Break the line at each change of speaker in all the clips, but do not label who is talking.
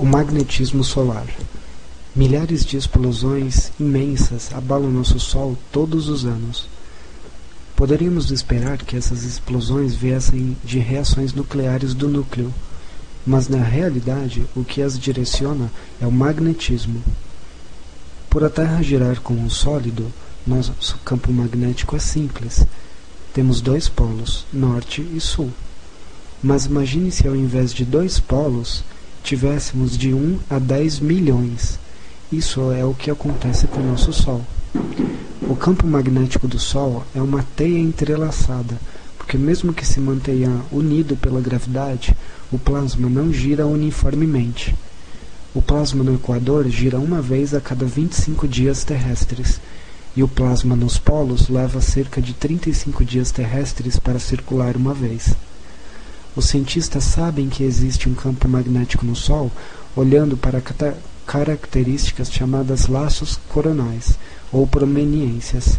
O magnetismo solar. Milhares de explosões imensas abalam nosso Sol todos os anos. Poderíamos esperar que essas explosões viessem de reações nucleares do núcleo, mas na realidade o que as direciona é o magnetismo. Por a Terra girar como um sólido, nosso campo magnético é simples. Temos dois polos, norte e sul. Mas imagine se ao invés de dois polos, tivéssemos de 1 a 10 milhões. Isso é o que acontece com o nosso Sol. O campo magnético do Sol é uma teia entrelaçada, porque mesmo que se mantenha unido pela gravidade, o plasma não gira uniformemente. O plasma no Equador gira uma vez a cada 25 dias terrestres, e o plasma nos polos leva cerca de 35 dias terrestres para circular uma vez. Os cientistas sabem que existe um campo magnético no Sol olhando para características chamadas laços coronais ou promeniências,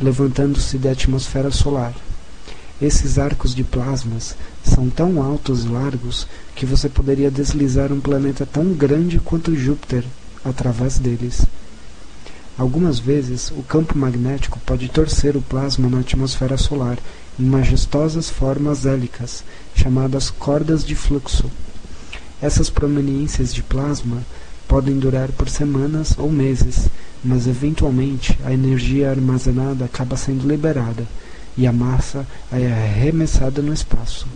levantando-se da atmosfera solar. Esses arcos de plasmas são tão altos e largos que você poderia deslizar um planeta tão grande quanto Júpiter através deles. Algumas vezes, o campo magnético pode torcer o plasma na atmosfera solar em majestosas formas hélicas, chamadas cordas de fluxo. Essas prominências de plasma podem durar por semanas ou meses, mas eventualmente a energia armazenada acaba sendo liberada e a massa é arremessada no espaço.